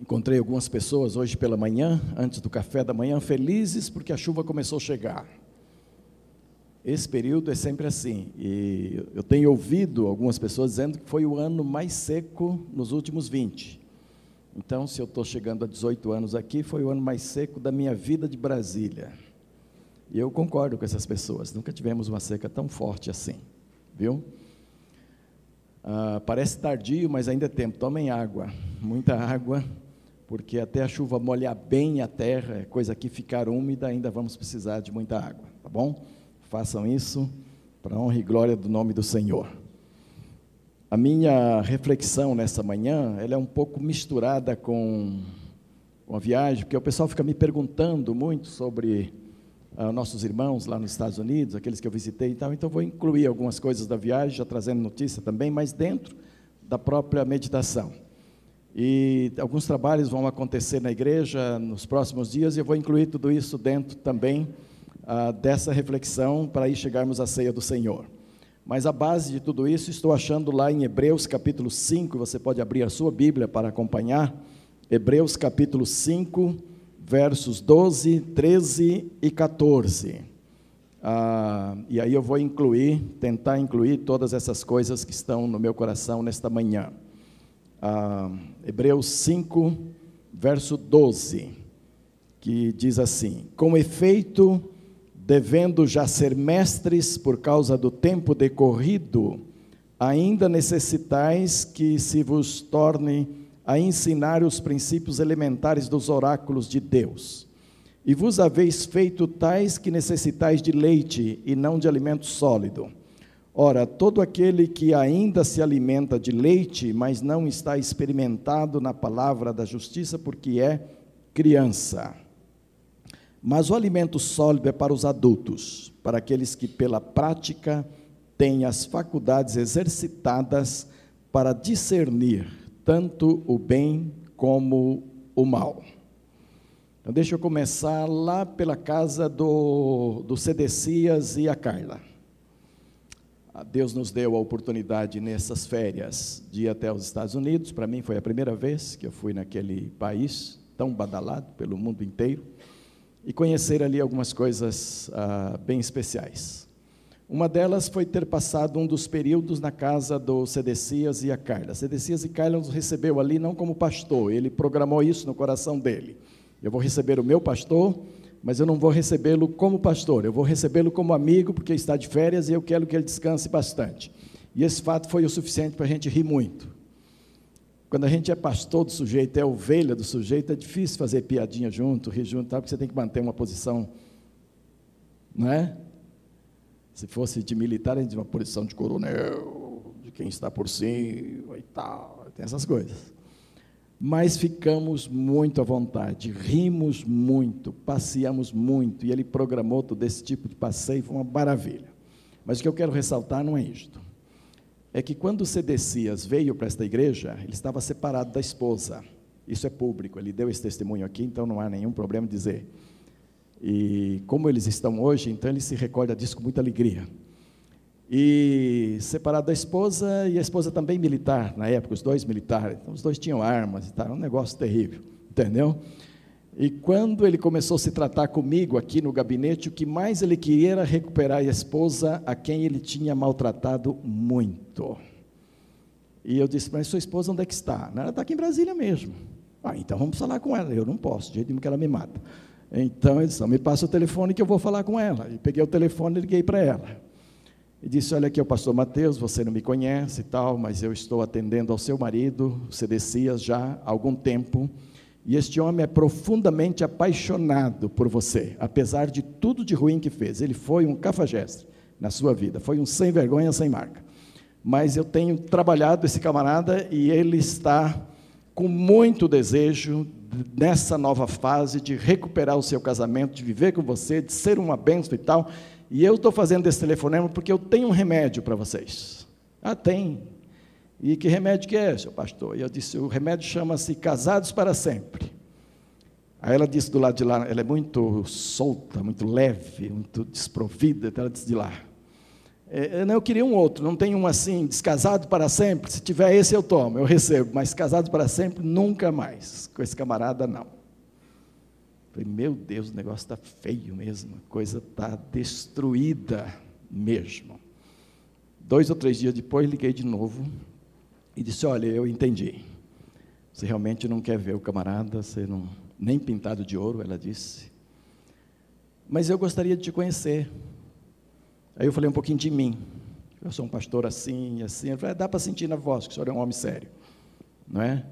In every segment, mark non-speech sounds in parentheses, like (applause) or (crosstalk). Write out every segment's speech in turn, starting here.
Encontrei algumas pessoas hoje pela manhã, antes do café da manhã, felizes porque a chuva começou a chegar. Esse período é sempre assim. E eu tenho ouvido algumas pessoas dizendo que foi o ano mais seco nos últimos 20. Então, se eu estou chegando a 18 anos aqui, foi o ano mais seco da minha vida de Brasília. E eu concordo com essas pessoas. Nunca tivemos uma seca tão forte assim, viu? Ah, parece tardio, mas ainda é tempo. Tomem água, muita água, porque até a chuva molhar bem a terra, é coisa que ficar úmida, ainda vamos precisar de muita água, tá bom? Façam isso para honra e glória do nome do Senhor. A minha reflexão nessa manhã, ela é um pouco misturada com, com a viagem, porque o pessoal fica me perguntando muito sobre uh, nossos irmãos lá nos Estados Unidos, aqueles que eu visitei e tal, então vou incluir algumas coisas da viagem, já trazendo notícia também, mas dentro da própria meditação. E alguns trabalhos vão acontecer na igreja nos próximos dias, e eu vou incluir tudo isso dentro também uh, dessa reflexão para aí chegarmos à ceia do Senhor. Mas a base de tudo isso estou achando lá em Hebreus capítulo 5, você pode abrir a sua Bíblia para acompanhar. Hebreus capítulo 5, versos 12, 13 e 14. Ah, e aí eu vou incluir, tentar incluir todas essas coisas que estão no meu coração nesta manhã. Ah, Hebreus 5, verso 12, que diz assim: Com efeito, devendo já ser mestres por causa do tempo decorrido, ainda necessitais que se vos torne a ensinar os princípios elementares dos oráculos de Deus. E vos haveis feito tais que necessitais de leite e não de alimento sólido. Ora, todo aquele que ainda se alimenta de leite, mas não está experimentado na palavra da justiça, porque é criança. Mas o alimento sólido é para os adultos, para aqueles que, pela prática, têm as faculdades exercitadas para discernir tanto o bem como o mal. Então, deixa eu começar lá pela casa do, do Cedecias e a Carla. Ah, Deus nos deu a oportunidade nessas férias de ir até os Estados Unidos. Para mim foi a primeira vez que eu fui naquele país tão badalado pelo mundo inteiro e conhecer ali algumas coisas ah, bem especiais. Uma delas foi ter passado um dos períodos na casa do Cedecias e a Carla. Cedecias e Carla nos recebeu ali não como pastor, ele programou isso no coração dele. Eu vou receber o meu pastor, mas eu não vou recebê-lo como pastor, eu vou recebê-lo como amigo, porque está de férias e eu quero que ele descanse bastante. E esse fato foi o suficiente para a gente rir muito. Quando a gente é pastor do sujeito, é ovelha do sujeito, é difícil fazer piadinha junto, rir junto, porque você tem que manter uma posição, não é? Se fosse de militar, a gente uma posição de coronel, de quem está por cima e tal, tem essas coisas. Mas ficamos muito à vontade, rimos muito, passeamos muito, e ele programou todo esse tipo de passeio, foi uma maravilha. Mas o que eu quero ressaltar não é isto é que quando o Cedecias veio para esta igreja, ele estava separado da esposa. Isso é público, ele deu esse testemunho aqui, então não há nenhum problema dizer. E como eles estão hoje, então ele se recorda disso com muita alegria. E separado da esposa, e a esposa também militar, na época, os dois militares. Então, os dois tinham armas tal, um negócio terrível, entendeu? E quando ele começou a se tratar comigo aqui no gabinete, o que mais ele queria era recuperar a esposa a quem ele tinha maltratado muito. E eu disse, mas sua esposa onde é que está? Ela está aqui em Brasília mesmo. Ah, então vamos falar com ela. Eu não posso, de jeito nenhum que ela me mata. Então ele disse, me passa o telefone que eu vou falar com ela. E peguei o telefone e liguei para ela. E disse, olha aqui, o pastor Mateus, você não me conhece e tal, mas eu estou atendendo ao seu marido, Cedecias, já há algum tempo e este homem é profundamente apaixonado por você, apesar de tudo de ruim que fez. Ele foi um cafajeste na sua vida, foi um sem vergonha, sem marca. Mas eu tenho trabalhado esse camarada e ele está com muito desejo nessa nova fase de recuperar o seu casamento, de viver com você, de ser uma bênção e tal. E eu estou fazendo esse telefonema porque eu tenho um remédio para vocês. Ah, tem. E que remédio que é, seu pastor? E eu disse, o remédio chama-se Casados para Sempre. Aí ela disse do lado de lá, ela é muito solta, muito leve, muito desprovida, então ela disse de lá. É, eu queria um outro, não tem um assim, descasado para sempre. Se tiver esse, eu tomo, eu recebo, mas casado para sempre, nunca mais. Com esse camarada, não. Falei, meu Deus, o negócio está feio mesmo, a coisa está destruída mesmo. Dois ou três dias depois, liguei de novo e disse: Olha, eu entendi. Você realmente não quer ver o camarada, você não, nem pintado de ouro, ela disse. Mas eu gostaria de te conhecer. Aí eu falei um pouquinho de mim. Eu sou um pastor assim, assim. Eu falei, é, dá para sentir na voz que o senhor é um homem sério. Não é?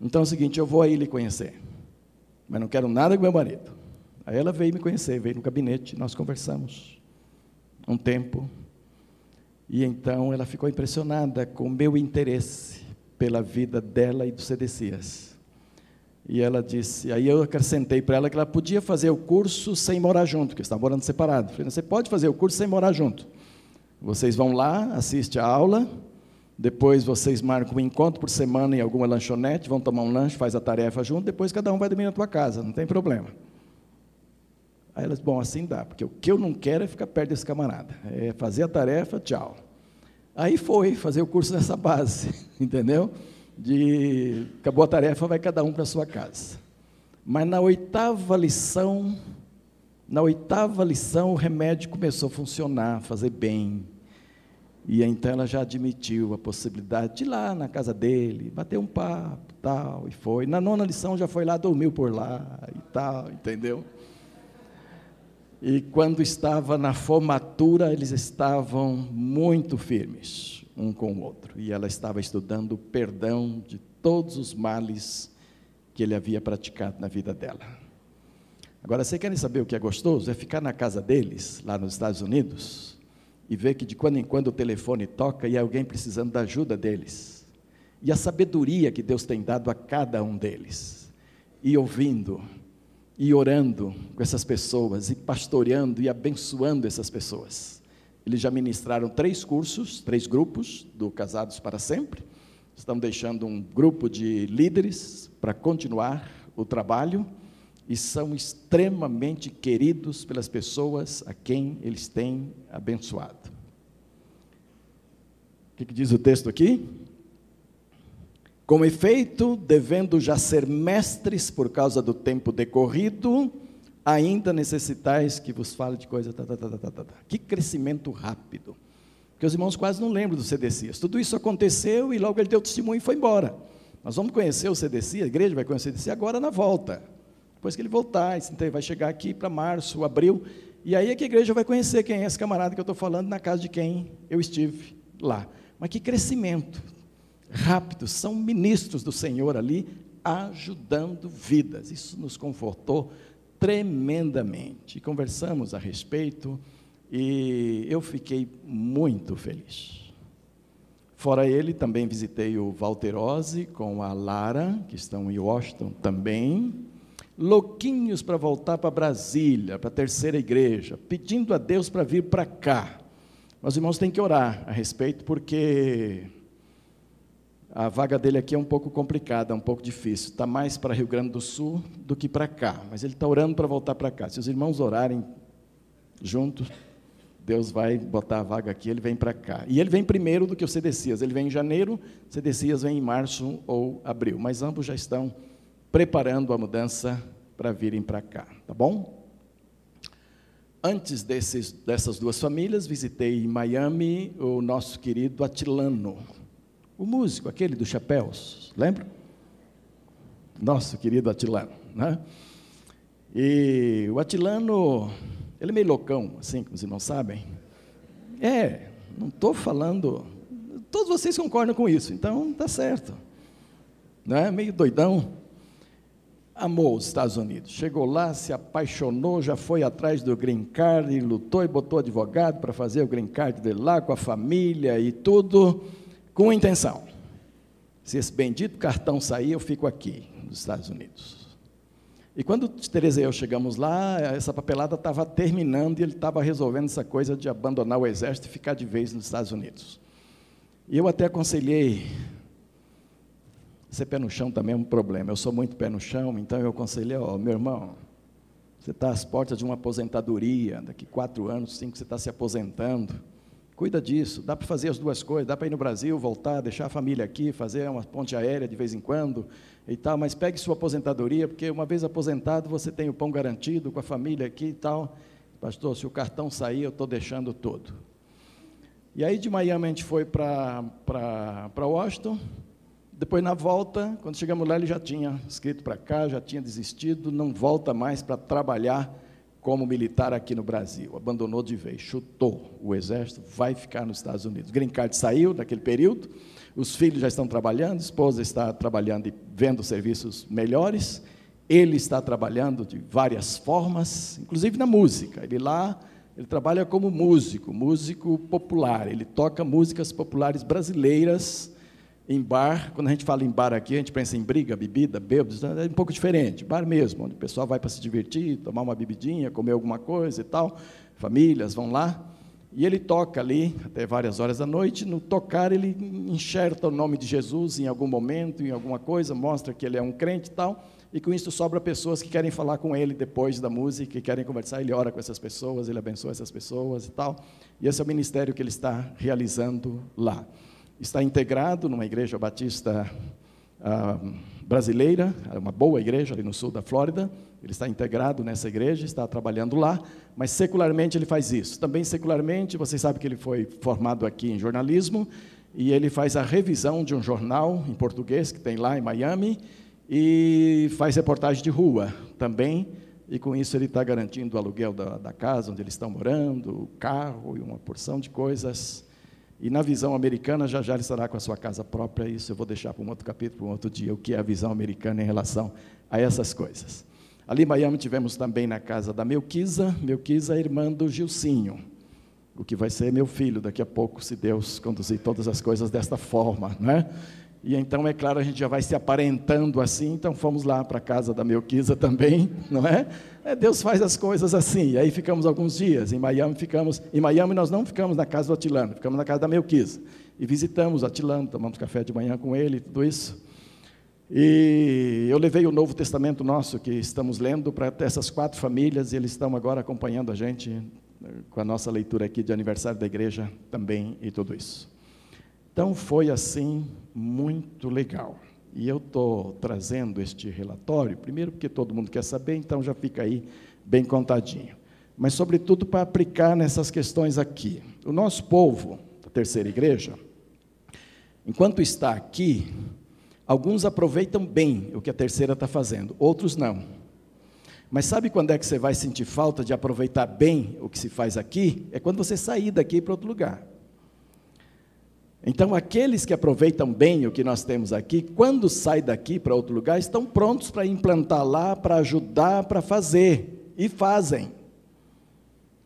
Então é o seguinte, eu vou aí lhe conhecer. Mas não quero nada com meu marido. Aí ela veio me conhecer, veio no gabinete, nós conversamos um tempo. E então ela ficou impressionada com o meu interesse pela vida dela e do Cedecias. E ela disse, aí eu acrescentei para ela que ela podia fazer o curso sem morar junto, porque estava morando separado. Falei, você pode fazer o curso sem morar junto. Vocês vão lá, assiste a aula, depois vocês marcam um encontro por semana em alguma lanchonete, vão tomar um lanche, faz a tarefa junto, depois cada um vai dormir na tua casa, não tem problema. Aí elas, bom, assim dá, porque o que eu não quero é ficar perto desse camarada. É fazer a tarefa, tchau. Aí foi fazer o curso nessa base, (laughs) entendeu? De acabou a tarefa, vai cada um para sua casa. Mas na oitava lição, na oitava lição, o remédio começou a funcionar, fazer bem. E então ela já admitiu a possibilidade de ir lá na casa dele, bater um papo, tal, e foi. Na nona lição já foi lá, dormiu por lá e tal, entendeu? E quando estava na formatura, eles estavam muito firmes um com o outro. E ela estava estudando o perdão de todos os males que ele havia praticado na vida dela. Agora, vocês querem saber o que é gostoso? É ficar na casa deles, lá nos Estados Unidos, e ver que de quando em quando o telefone toca e é alguém precisando da ajuda deles. E a sabedoria que Deus tem dado a cada um deles. E ouvindo, e orando com essas pessoas, e pastoreando e abençoando essas pessoas. Eles já ministraram três cursos, três grupos do Casados para Sempre. Estão deixando um grupo de líderes para continuar o trabalho e são extremamente queridos pelas pessoas a quem eles têm abençoado. O que, que diz o texto aqui? Com efeito, devendo já ser mestres por causa do tempo decorrido, ainda necessitais que vos fale de coisa. Tá, tá, tá, tá, tá, tá. Que crescimento rápido. Porque os irmãos quase não lembram do CDCIAS. Tudo isso aconteceu e logo ele deu testemunho e foi embora. Nós vamos conhecer o CDC, a igreja vai conhecer o CDC agora na volta. Depois que ele voltar, vai chegar aqui para março, abril, e aí é que a igreja vai conhecer quem é esse camarada que eu estou falando, na casa de quem eu estive lá. Mas que crescimento, rápidos, são ministros do Senhor ali, ajudando vidas. Isso nos confortou tremendamente. Conversamos a respeito e eu fiquei muito feliz. Fora ele, também visitei o Valterose com a Lara, que estão em Washington também. Louquinhos para voltar para Brasília, para a terceira igreja, pedindo a Deus para vir para cá. Mas irmãos têm que orar a respeito, porque a vaga dele aqui é um pouco complicada, é um pouco difícil. Está mais para Rio Grande do Sul do que para cá. Mas ele está orando para voltar para cá. Se os irmãos orarem juntos, Deus vai botar a vaga aqui, ele vem para cá. E ele vem primeiro do que o Cedecias. Ele vem em janeiro, Cedecias vem em março ou abril. Mas ambos já estão preparando a mudança para virem para cá. Tá bom? Antes desses, dessas duas famílias, visitei em Miami o nosso querido Atilano. O músico, aquele dos chapéus, lembra? Nosso querido Atilano, né? E o Atilano, ele é meio loucão, assim, como os irmãos sabem. É, não estou falando. Todos vocês concordam com isso, então tá certo. Né? Meio doidão. Amou os Estados Unidos. Chegou lá, se apaixonou, já foi atrás do green card, e lutou e botou advogado para fazer o green card dele lá, com a família e tudo com intenção. Se esse bendito cartão sair, eu fico aqui, nos Estados Unidos. E quando Teresa e eu chegamos lá, essa papelada estava terminando e ele estava resolvendo essa coisa de abandonar o exército e ficar de vez nos Estados Unidos. E eu até aconselhei, ser pé no chão também é um problema, eu sou muito pé no chão, então eu aconselhei, ó, meu irmão, você está às portas de uma aposentadoria, daqui quatro anos, cinco, você está se aposentando, Cuida disso, dá para fazer as duas coisas, dá para ir no Brasil, voltar, deixar a família aqui, fazer uma ponte aérea de vez em quando e tal, mas pegue sua aposentadoria, porque uma vez aposentado você tem o pão garantido com a família aqui e tal. Pastor, se o cartão sair, eu estou deixando tudo. E aí de Miami a gente foi para Washington, depois na volta, quando chegamos lá, ele já tinha escrito para cá, já tinha desistido, não volta mais para trabalhar como militar aqui no Brasil. Abandonou de vez, chutou o exército, vai ficar nos Estados Unidos. Green Card saiu daquele período, os filhos já estão trabalhando, a esposa está trabalhando e vendo serviços melhores, ele está trabalhando de várias formas, inclusive na música. Ele lá, ele trabalha como músico, músico popular, ele toca músicas populares brasileiras em bar, quando a gente fala em bar aqui, a gente pensa em briga, bebida, bêbados, é um pouco diferente. Bar mesmo, onde o pessoal vai para se divertir, tomar uma bebidinha, comer alguma coisa e tal. Famílias vão lá. E ele toca ali até várias horas da noite. No tocar, ele enxerta o nome de Jesus em algum momento, em alguma coisa, mostra que ele é um crente e tal. E com isso sobra pessoas que querem falar com ele depois da música, que querem conversar. Ele ora com essas pessoas, ele abençoa essas pessoas e tal. E esse é o ministério que ele está realizando lá está integrado numa igreja batista ah, brasileira, é uma boa igreja ali no sul da Flórida. Ele está integrado nessa igreja, está trabalhando lá, mas secularmente ele faz isso. Também secularmente, vocês sabem que ele foi formado aqui em jornalismo e ele faz a revisão de um jornal em português que tem lá em Miami e faz reportagem de rua também. E com isso ele está garantindo o aluguel da, da casa onde eles estão morando, o carro e uma porção de coisas e na visão americana, já já ele estará com a sua casa própria. Isso eu vou deixar para um outro capítulo, para um outro dia, o que é a visão americana em relação a essas coisas. Ali em Miami tivemos também na casa da Melquisa, Melquisa, irmã do Gilcinho, o que vai ser meu filho daqui a pouco, se Deus conduzir todas as coisas desta forma, não é? E então, é claro, a gente já vai se aparentando assim, então fomos lá para a casa da Melquisa também, (laughs) não é? é? Deus faz as coisas assim. E aí ficamos alguns dias. Em Miami ficamos. Em Miami nós não ficamos na casa do Atilano, ficamos na casa da Melquisa. E visitamos o Atilano, tomamos café de manhã com ele, tudo isso. E eu levei o Novo Testamento nosso que estamos lendo para essas quatro famílias, e eles estão agora acompanhando a gente eh, com a nossa leitura aqui de aniversário da igreja também e tudo isso. Então foi assim muito legal. E eu estou trazendo este relatório, primeiro porque todo mundo quer saber, então já fica aí bem contadinho. Mas, sobretudo, para aplicar nessas questões aqui. O nosso povo, a terceira igreja, enquanto está aqui, alguns aproveitam bem o que a terceira está fazendo, outros não. Mas sabe quando é que você vai sentir falta de aproveitar bem o que se faz aqui? É quando você sair daqui para outro lugar. Então, aqueles que aproveitam bem o que nós temos aqui, quando sai daqui para outro lugar, estão prontos para implantar lá, para ajudar, para fazer, e fazem.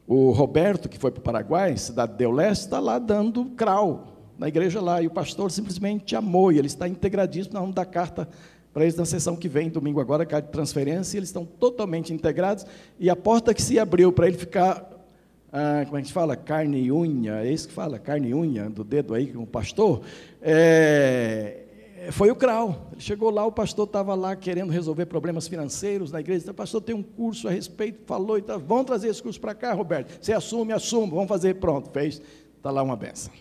O Roberto, que foi para o Paraguai, cidade de Leste, está lá dando crau na igreja lá, e o pastor simplesmente amou, e ele está integradíssimo, nós vamos dar carta para eles na sessão que vem, domingo agora, carta de transferência, e eles estão totalmente integrados, e a porta que se abriu para ele ficar ah, como é que se fala? Carne e unha, é isso que fala, carne e unha do dedo aí com o pastor. É, foi o Crau. Ele chegou lá, o pastor estava lá querendo resolver problemas financeiros na igreja. O pastor tem um curso a respeito, falou e tal. Vamos trazer esse curso para cá, Roberto. Você assume, assume, vamos fazer, pronto, fez. Está lá uma benção.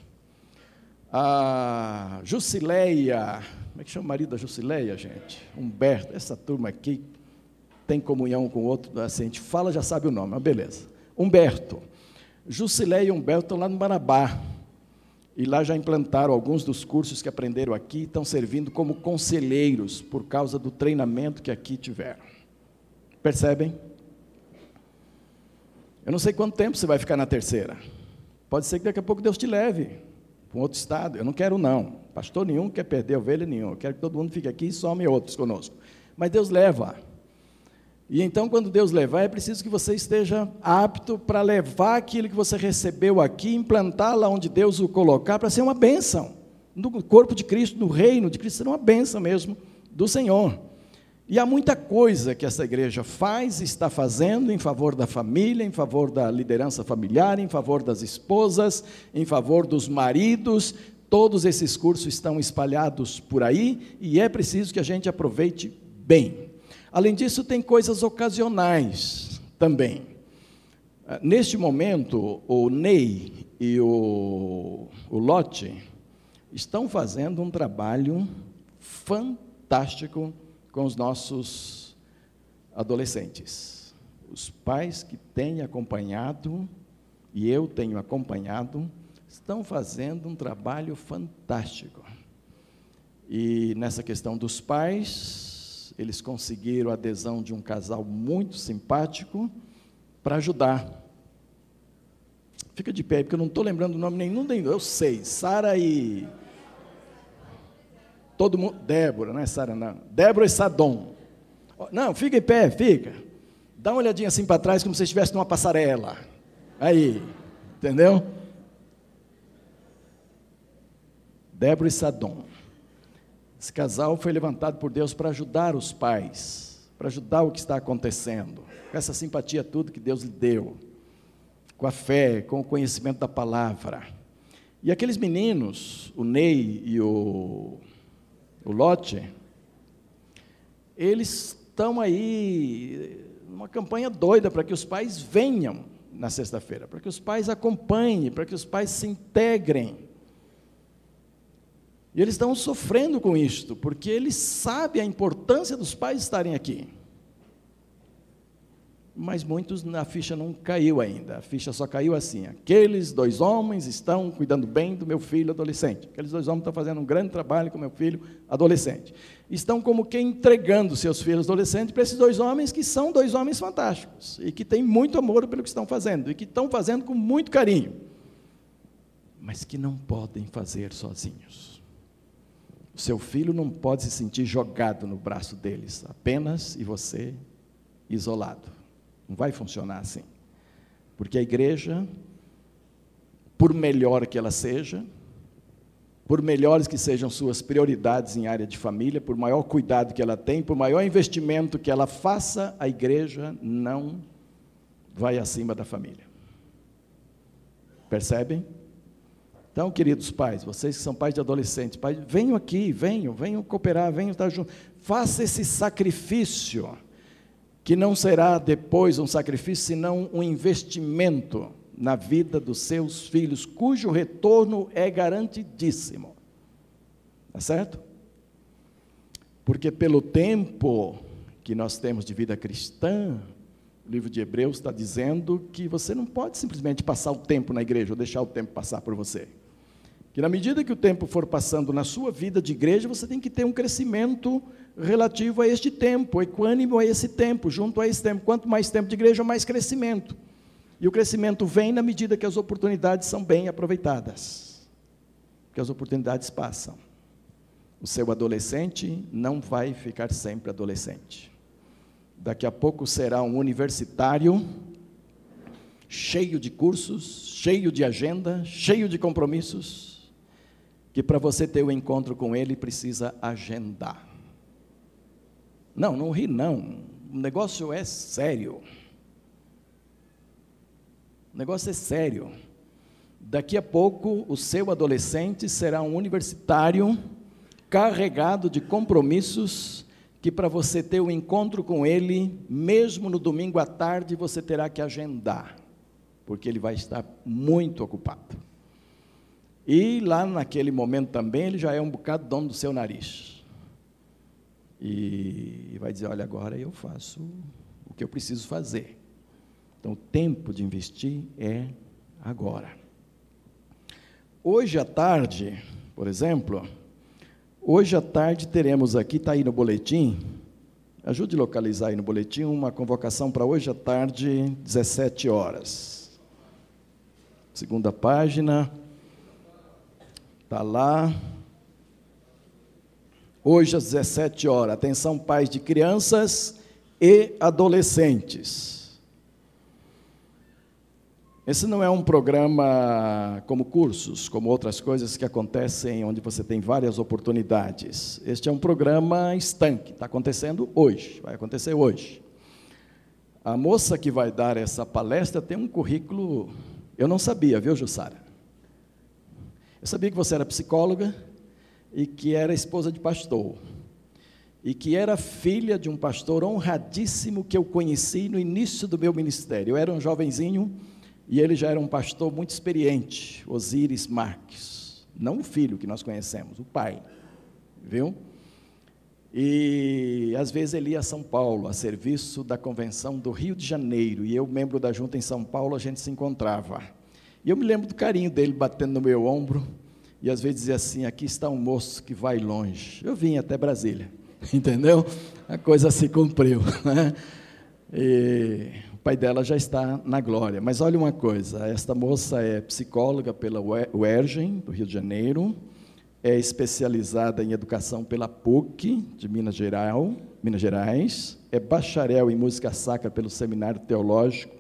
A Jusileia, como é que chama o marido da Jusileia, gente? Humberto, essa turma aqui tem comunhão com o outro, assim, a gente fala, já sabe o nome, mas beleza. Humberto. Jusilé e Humberto estão lá no Marabá. E lá já implantaram alguns dos cursos que aprenderam aqui, estão servindo como conselheiros por causa do treinamento que aqui tiveram. Percebem? Eu não sei quanto tempo você vai ficar na terceira. Pode ser que daqui a pouco Deus te leve para um outro estado. Eu não quero, não. Pastor nenhum quer perder ovelha nenhum. Eu quero que todo mundo fique aqui e some outros conosco. Mas Deus leva. E então, quando Deus levar, é preciso que você esteja apto para levar aquilo que você recebeu aqui, implantar lá onde Deus o colocar, para ser uma bênção. No corpo de Cristo, no reino de Cristo, ser uma bênção mesmo do Senhor. E há muita coisa que essa igreja faz está fazendo em favor da família, em favor da liderança familiar, em favor das esposas, em favor dos maridos. Todos esses cursos estão espalhados por aí e é preciso que a gente aproveite bem. Além disso, tem coisas ocasionais também. Ah, neste momento, o Ney e o, o Lote estão fazendo um trabalho fantástico com os nossos adolescentes. Os pais que têm acompanhado, e eu tenho acompanhado, estão fazendo um trabalho fantástico. E nessa questão dos pais, eles conseguiram a adesão de um casal muito simpático para ajudar. Fica de pé, porque eu não estou lembrando o nome nenhum, eu sei, Sara e. Todo mundo. Débora, não é Sara, não. Débora e Sadom. Não, fica em pé, fica. Dá uma olhadinha assim para trás, como se estivesse numa passarela. Aí, entendeu? Débora e Sadom. Esse casal foi levantado por Deus para ajudar os pais, para ajudar o que está acontecendo, com essa simpatia tudo que Deus lhe deu, com a fé, com o conhecimento da palavra. E aqueles meninos, o Ney e o, o Lote, eles estão aí numa campanha doida para que os pais venham na sexta-feira, para que os pais acompanhem, para que os pais se integrem. E eles estão sofrendo com isto, porque eles sabem a importância dos pais estarem aqui. Mas muitos na ficha não caiu ainda. A ficha só caiu assim: aqueles dois homens estão cuidando bem do meu filho adolescente. Aqueles dois homens estão fazendo um grande trabalho com meu filho adolescente. Estão como que entregando seus filhos adolescentes para esses dois homens que são dois homens fantásticos e que têm muito amor pelo que estão fazendo e que estão fazendo com muito carinho, mas que não podem fazer sozinhos. O seu filho não pode se sentir jogado no braço deles, apenas e você isolado. Não vai funcionar assim. Porque a igreja, por melhor que ela seja, por melhores que sejam suas prioridades em área de família, por maior cuidado que ela tem, por maior investimento que ela faça, a igreja não vai acima da família. Percebem? Então, queridos pais, vocês que são pais de adolescentes, pais, venham aqui, venham, venham cooperar, venham estar juntos. Faça esse sacrifício, que não será depois um sacrifício, senão um investimento na vida dos seus filhos, cujo retorno é garantidíssimo. Tá certo? Porque pelo tempo que nós temos de vida cristã, o livro de Hebreus está dizendo que você não pode simplesmente passar o tempo na igreja ou deixar o tempo passar por você que na medida que o tempo for passando na sua vida de igreja, você tem que ter um crescimento relativo a este tempo, equânimo a esse tempo, junto a esse tempo. Quanto mais tempo de igreja, mais crescimento. E o crescimento vem na medida que as oportunidades são bem aproveitadas. Que as oportunidades passam. O seu adolescente não vai ficar sempre adolescente. Daqui a pouco será um universitário cheio de cursos, cheio de agenda, cheio de compromissos que para você ter o um encontro com Ele precisa agendar. Não, não ri não. O negócio é sério. O negócio é sério. Daqui a pouco o seu adolescente será um universitário carregado de compromissos que para você ter o um encontro com ele, mesmo no domingo à tarde, você terá que agendar, porque ele vai estar muito ocupado. E lá naquele momento também ele já é um bocado dono do seu nariz. E vai dizer: olha, agora eu faço o que eu preciso fazer. Então o tempo de investir é agora. Hoje à tarde, por exemplo, hoje à tarde teremos aqui, está aí no boletim, ajude a localizar aí no boletim, uma convocação para hoje à tarde, 17 horas. Segunda página. Está lá. Hoje às 17 horas. Atenção, pais de crianças e adolescentes. Esse não é um programa como cursos, como outras coisas que acontecem onde você tem várias oportunidades. Este é um programa estanque, está acontecendo hoje, vai acontecer hoje. A moça que vai dar essa palestra tem um currículo, eu não sabia, viu, Jussara? Eu sabia que você era psicóloga e que era esposa de pastor. e que era filha de um pastor honradíssimo que eu conheci no início do meu ministério. Eu era um jovenzinho e ele já era um pastor muito experiente, Osíris Marques. Não o filho que nós conhecemos, o pai. Viu? E às vezes ele ia a São Paulo, a serviço da convenção do Rio de Janeiro, e eu, membro da junta em São Paulo, a gente se encontrava. E eu me lembro do carinho dele batendo no meu ombro, e às vezes dizia assim: aqui está um moço que vai longe. Eu vim até Brasília, (laughs) entendeu? A coisa se cumpriu. (laughs) Né? E o pai dela já está na glória. Mas olha uma coisa: esta moça é psicóloga pela UERJ, do Rio de Janeiro é especializada em educação pela PUC de Minas, Minas Gerais, é bacharel em música sacra pelo Seminário Teológico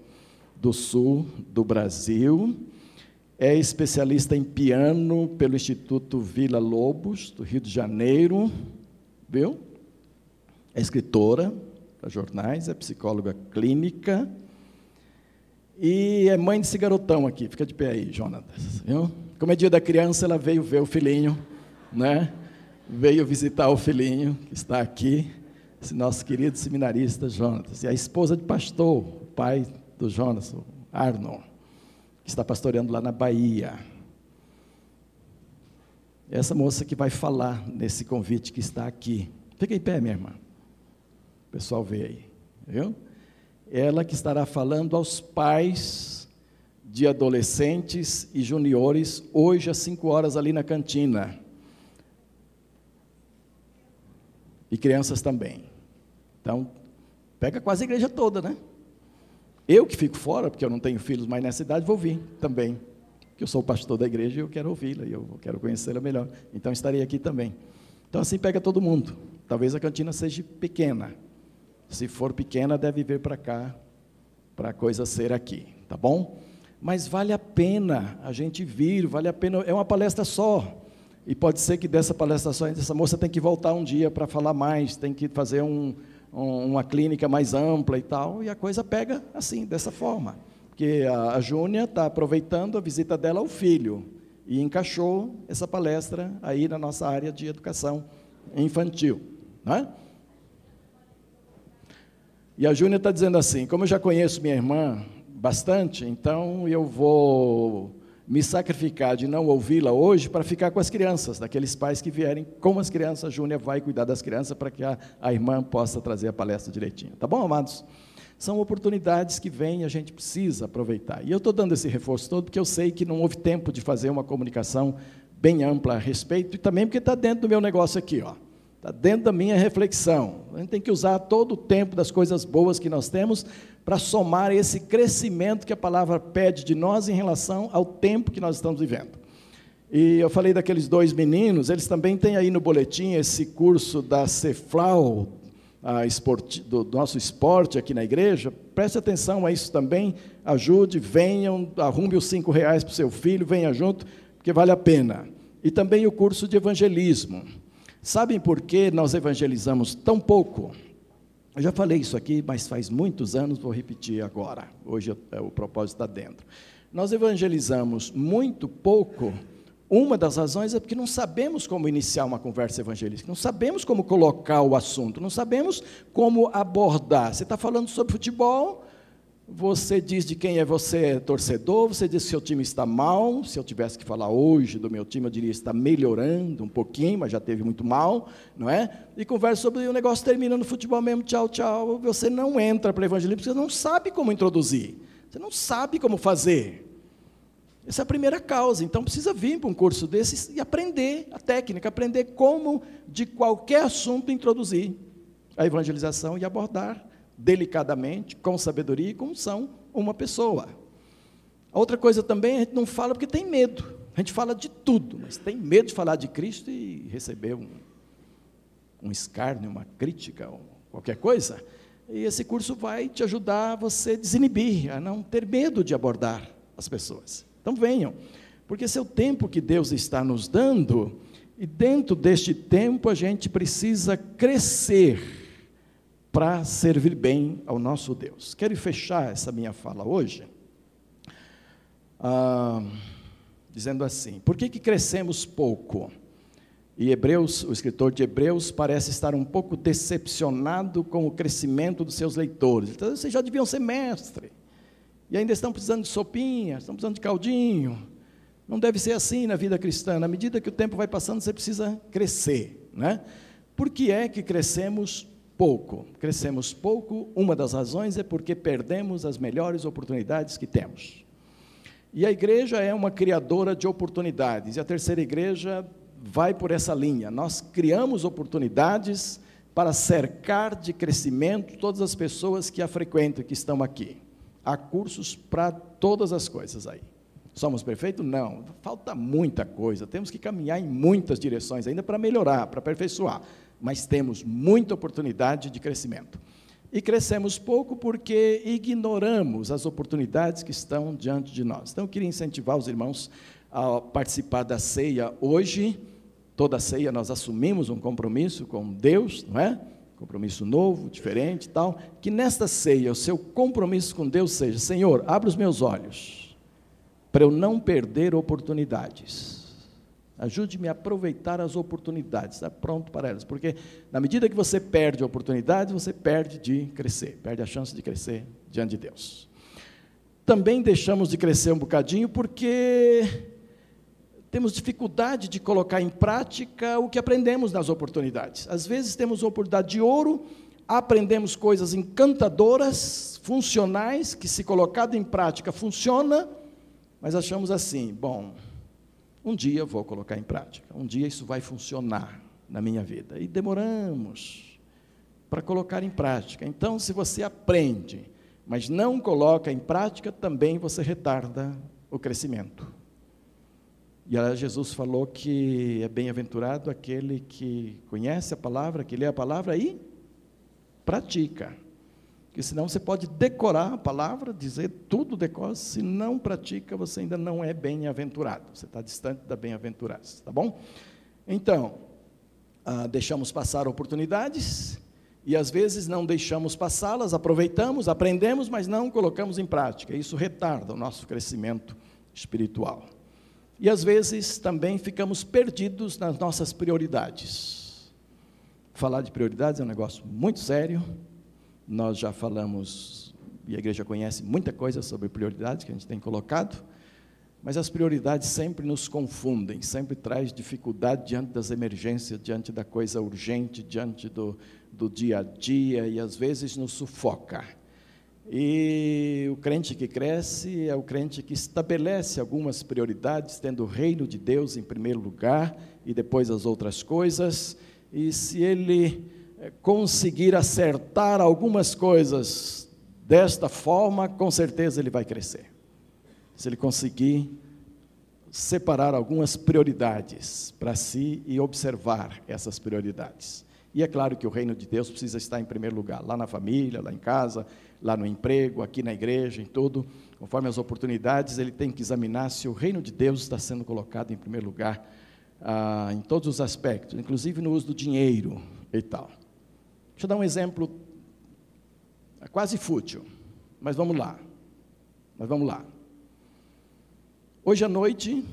do Sul do Brasil, é especialista em piano pelo Instituto Vila Lobos, do Rio de Janeiro, viu? É escritora para jornais, é psicóloga clínica e é mãe desse garotão aqui. Fica de pé aí, Jonatas, viu? Como é dia da criança, ela veio ver o filhinho, né? Veio visitar o filhinho que está aqui, esse nosso querido seminarista Jonas. E a esposa de pastor, o pai do Jonas, o Arnon, está pastoreando lá na Bahia. Essa moça que vai falar nesse convite que está aqui. Fica em pé, minha irmã. O pessoal vê aí, viu? Ela que estará falando aos pais de adolescentes e juniores, hoje às 5 horas ali na cantina. E crianças também. Então, pega quase a igreja toda, né? Eu que fico fora, porque eu não tenho filhos mais nessa idade, vou vir também. Porque eu sou pastor da igreja e eu quero ouvi-la, e eu quero conhecê-la melhor. Então, estarei aqui também. Então, assim pega todo mundo. Talvez a cantina seja pequena. Se for pequena, deve vir para cá, para a coisa ser aqui. Tá bom? mas vale a pena a gente vir, vale a pena, é uma palestra só. E pode ser que dessa palestra só, essa moça tem que voltar um dia para falar mais, tem que fazer um, um, uma clínica mais ampla e tal, e a coisa pega assim, dessa forma. Porque a, a Júnia está aproveitando a visita dela ao filho e encaixou essa palestra aí na nossa área de educação infantil. Né? E a Júnia está dizendo assim: como eu já conheço minha irmã bastante, então eu vou me sacrificar de não ouvi-la hoje para ficar com as crianças, daqueles pais que vierem com as crianças, a Júnia vai cuidar das crianças para que a, a irmã possa trazer a palestra direitinho. Tá bom, amados? São oportunidades que vêm e a gente precisa aproveitar. E eu estou dando esse reforço todo porque eu sei que não houve tempo de fazer uma comunicação bem ampla a respeito e também porque está dentro do meu negócio aqui, ó. Está dentro da minha reflexão. A gente tem que usar todo o tempo das coisas boas que nós temos para somar esse crescimento que a palavra pede de nós em relação ao tempo que nós estamos vivendo. E eu falei daqueles dois meninos, eles também têm aí no boletim esse curso da Ceflau, do nosso esporte aqui na igreja. Preste atenção a isso também, ajude, venham, arrume os cinco reais para o seu filho, venha junto, porque vale a pena. E também o curso de evangelismo. Sabem por que nós evangelizamos tão pouco? Eu já falei isso aqui, mas faz muitos anos, vou repetir agora. Hoje é, o propósito está dentro. Nós evangelizamos muito pouco. Uma das razões é porque não sabemos como iniciar uma conversa evangelística, não sabemos como colocar o assunto, não sabemos como abordar. Você está falando sobre futebol, você diz de quem é você torcedor, você diz que seu time está mal. Se eu tivesse que falar hoje do meu time, eu diria está melhorando um pouquinho, mas já teve muito mal, não é? E conversa sobre o negócio termina no futebol mesmo, tchau, tchau. Você não entra para o evangelismo porque você não sabe como introduzir, você não sabe como fazer. Essa é a primeira causa. Então precisa vir para um curso desses e aprender a técnica, aprender como de qualquer assunto introduzir a evangelização e abordar delicadamente, com sabedoria e com unção, uma pessoa. A outra coisa também, a gente não fala porque tem medo. A gente fala de tudo, mas tem medo de falar de Cristo e receber um, um escárnio, uma crítica, qualquer coisa. E esse curso vai te ajudar a você desinibir, a não ter medo de abordar as pessoas. Então venham, porque esse é o tempo que Deus está nos dando, e dentro deste tempo a gente precisa crescer para servir bem ao nosso Deus. Quero fechar essa minha fala hoje ah, dizendo assim: por que, que crescemos pouco? E Hebreus, o escritor de Hebreus parece estar um pouco decepcionado com o crescimento dos seus leitores. Então, vocês já deviam ser mestre. E ainda estão precisando de sopinha, estão precisando de caldinho. Não deve ser assim na vida cristã. Na medida que o tempo vai passando, você precisa crescer. Né? Por que é que crescemos pouco? Crescemos pouco, uma das razões é porque perdemos as melhores oportunidades que temos. E a igreja é uma criadora de oportunidades. E a terceira igreja vai por essa linha. Nós criamos oportunidades para cercar de crescimento todas as pessoas que a frequentam, que estão aqui. Há cursos para todas as coisas aí. Somos perfeitos? Não. Falta muita coisa. Temos que caminhar em muitas direções ainda para melhorar, para aperfeiçoar. Mas temos muita oportunidade de crescimento. E crescemos pouco porque ignoramos as oportunidades que estão diante de nós. Então, eu queria incentivar os irmãos a participar da ceia hoje. Toda ceia nós assumimos um compromisso com Deus, não é? Compromisso novo, diferente, tal. Que nesta ceia o seu compromisso com Deus seja: Senhor, abre os meus olhos para eu não perder oportunidades. Ajude-me a aproveitar as oportunidades, estar pronto para elas, porque na medida que você perde oportunidades, você perde de crescer, perde a chance de crescer diante de Deus. Também deixamos de crescer um bocadinho porque temos dificuldade de colocar em prática o que aprendemos nas oportunidades. Às vezes temos oportunidade de ouro, aprendemos coisas encantadoras, funcionais, que se colocado em prática funciona, mas achamos assim, bom, um dia vou colocar em prática, um dia isso vai funcionar na minha vida. E demoramos para colocar em prática. Então, se você aprende, mas não coloca em prática, também você retarda o crescimento. E Jesus falou que é bem-aventurado aquele que conhece a palavra, que lê a palavra e pratica. Porque senão você pode decorar a palavra, dizer tudo decora, se não pratica, você ainda não é bem-aventurado. Você está distante da bem-aventurança, tá bom? Então, ah, deixamos passar oportunidades e às vezes não deixamos passá-las, aproveitamos, aprendemos, mas não colocamos em prática. Isso retarda o nosso crescimento espiritual. E às vezes também ficamos perdidos nas nossas prioridades. Falar de prioridades é um negócio muito sério. Nós já falamos, e a igreja conhece muita coisa sobre prioridades que a gente tem colocado, mas as prioridades sempre nos confundem, sempre traz dificuldade diante das emergências, diante da coisa urgente, diante do, do dia a dia, e às vezes nos sufoca. E o crente que cresce é o crente que estabelece algumas prioridades, tendo o reino de Deus em primeiro lugar e depois as outras coisas. E se ele conseguir acertar algumas coisas desta forma, com certeza ele vai crescer. Se ele conseguir separar algumas prioridades para si e observar essas prioridades. E é claro que o reino de Deus precisa estar em primeiro lugar, lá na família, lá em casa, lá no emprego, aqui na igreja, em tudo, conforme as oportunidades, ele tem que examinar se o reino de Deus está sendo colocado em primeiro lugar ah, em todos os aspectos, inclusive no uso do dinheiro e tal. Deixa eu dar um exemplo é quase fútil, mas vamos lá. Mas vamos lá. Hoje à noite,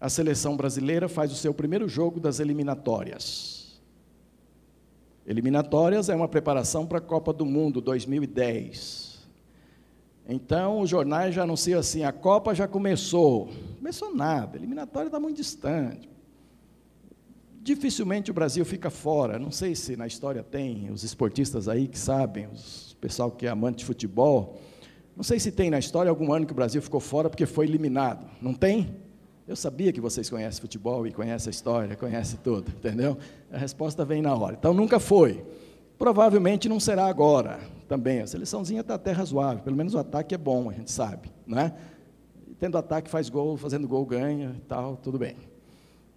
a seleção brasileira faz o seu primeiro jogo das eliminatórias. Eliminatórias é uma preparação para a Copa do Mundo 2010. Então, os jornais já anunciam assim: a Copa já começou. Começou nada, eliminatória está muito distante. Dificilmente o Brasil fica fora. Não sei se na história tem os esportistas aí que sabem, o pessoal que é amante de futebol. Não sei se tem na história algum ano que o Brasil ficou fora porque foi eliminado. Não tem? Eu sabia que vocês conhecem futebol e conhecem a história, conhecem tudo, entendeu? A resposta vem na hora. Então nunca foi. Provavelmente não será agora também. A seleçãozinha está até razoável, pelo menos o ataque é bom, a gente sabe, né? Tendo ataque faz gol, fazendo gol ganha e tal, tudo bem.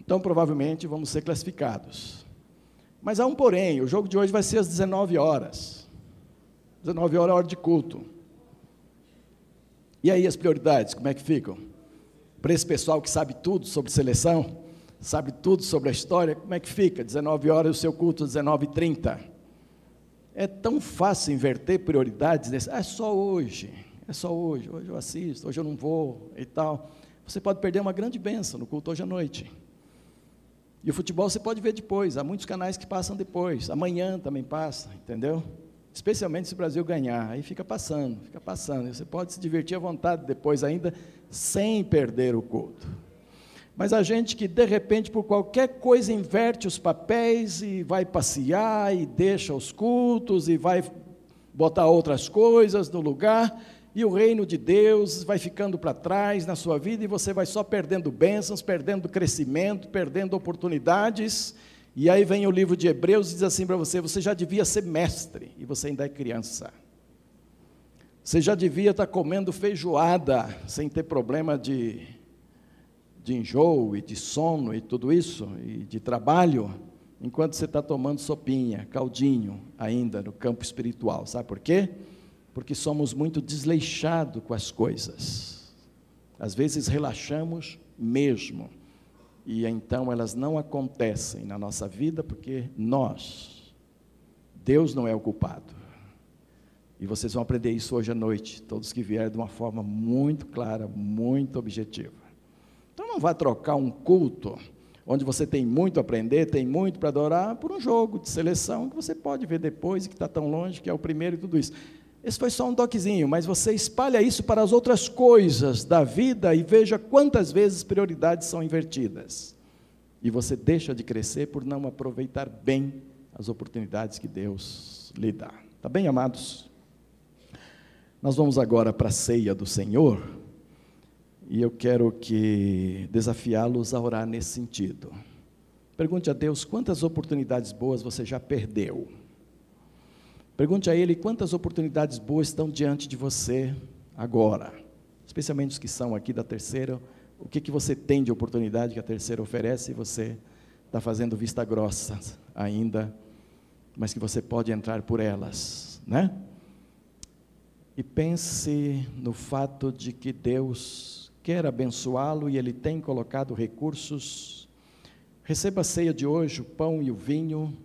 Então provavelmente vamos ser classificados. Mas há um porém, o jogo de hoje vai ser às 19 horas. 19 horas é hora de culto. E aí as prioridades, como é que ficam? para esse pessoal que sabe tudo sobre seleção, sabe tudo sobre a história, como é que fica? 19 horas o seu culto, 19h30. É tão fácil inverter prioridades, nesse, ah, é só hoje, é só hoje, hoje eu assisto, hoje eu não vou e tal. Você pode perder uma grande bênção no culto hoje à noite. E o futebol você pode ver depois, há muitos canais que passam depois, amanhã também passa, entendeu? Especialmente se o Brasil ganhar, aí fica passando, fica passando. Você pode se divertir à vontade depois ainda, sem perder o culto. Mas a gente que de repente, por qualquer coisa, inverte os papéis e vai passear e deixa os cultos e vai botar outras coisas no lugar, e o reino de Deus vai ficando para trás na sua vida e você vai só perdendo bênçãos, perdendo crescimento, perdendo oportunidades. E aí vem o livro de Hebreus e diz assim para você: você já devia ser mestre e você ainda é criança. Você já devia estar comendo feijoada sem ter problema de, de enjoo e de sono e tudo isso, e de trabalho, enquanto você está tomando sopinha, caldinho ainda no campo espiritual. Sabe por quê? Porque somos muito desleixados com as coisas. Às vezes relaxamos mesmo, e então elas não acontecem na nossa vida porque nós, Deus não é o culpado. E vocês vão aprender isso hoje à noite, todos que vierem de uma forma muito clara, muito objetiva. Então não vá trocar um culto onde você tem muito a aprender, tem muito para adorar, por um jogo de seleção que você pode ver depois e que está tão longe, que é o primeiro e tudo isso. Esse foi só um toquezinho, mas você espalha isso para as outras coisas da vida e veja quantas vezes prioridades são invertidas. E você deixa de crescer por não aproveitar bem as oportunidades que Deus lhe dá. Tá bem, amados? Nós vamos agora para a ceia do Senhor e eu quero que desafiá-los a orar nesse sentido. Pergunte a Deus quantas oportunidades boas você já perdeu Pergunte a Ele quantas oportunidades boas estão diante de você agora, especialmente os que são aqui da terceira. O que, que você tem de oportunidade que a terceira oferece e você está fazendo vista grossa ainda, mas que você pode entrar por elas, né? E pense no fato de que Deus quer abençoá-lo e Ele tem colocado recursos. Receba a ceia de hoje, o pão e o vinho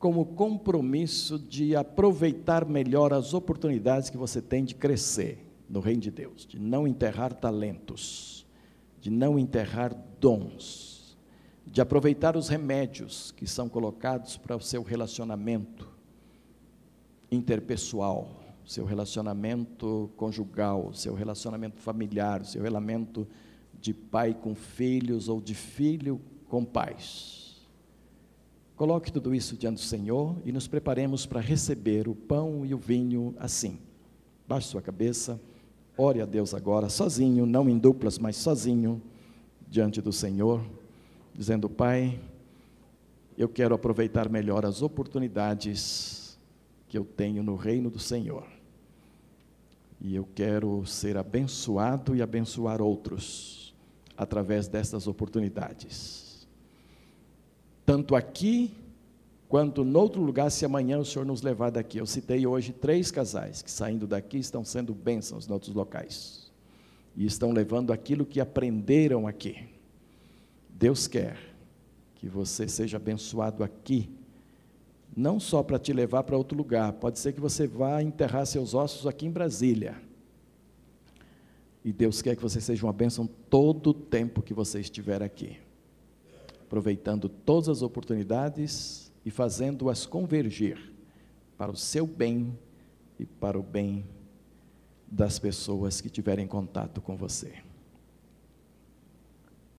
como compromisso de aproveitar melhor as oportunidades que você tem de crescer no reino de Deus, de não enterrar talentos, de não enterrar dons, de aproveitar os remédios que são colocados para o seu relacionamento interpessoal, seu relacionamento conjugal, seu relacionamento familiar, seu relacionamento de pai com filhos ou de filho com pais Coloque tudo isso diante do Senhor e nos preparemos para receber o pão e o vinho assim. Baixe sua cabeça, ore a Deus agora, sozinho, não em duplas, mas sozinho, diante do Senhor, dizendo: Pai, eu quero aproveitar melhor as oportunidades que eu tenho no reino do Senhor. E eu quero ser abençoado e abençoar outros através dessas oportunidades tanto aqui quanto em outro lugar, se amanhã o Senhor nos levar daqui. Eu citei hoje três casais que saindo daqui estão sendo bênçãos em outros locais e estão levando aquilo que aprenderam aqui. Deus quer que você seja abençoado aqui, não só para te levar para outro lugar, pode ser que você vá enterrar seus ossos aqui em Brasília. E Deus quer que você seja uma bênção todo o tempo que você estiver aqui aproveitando todas as oportunidades e fazendo-as convergir para o seu bem e para o bem das pessoas que tiverem contato com você.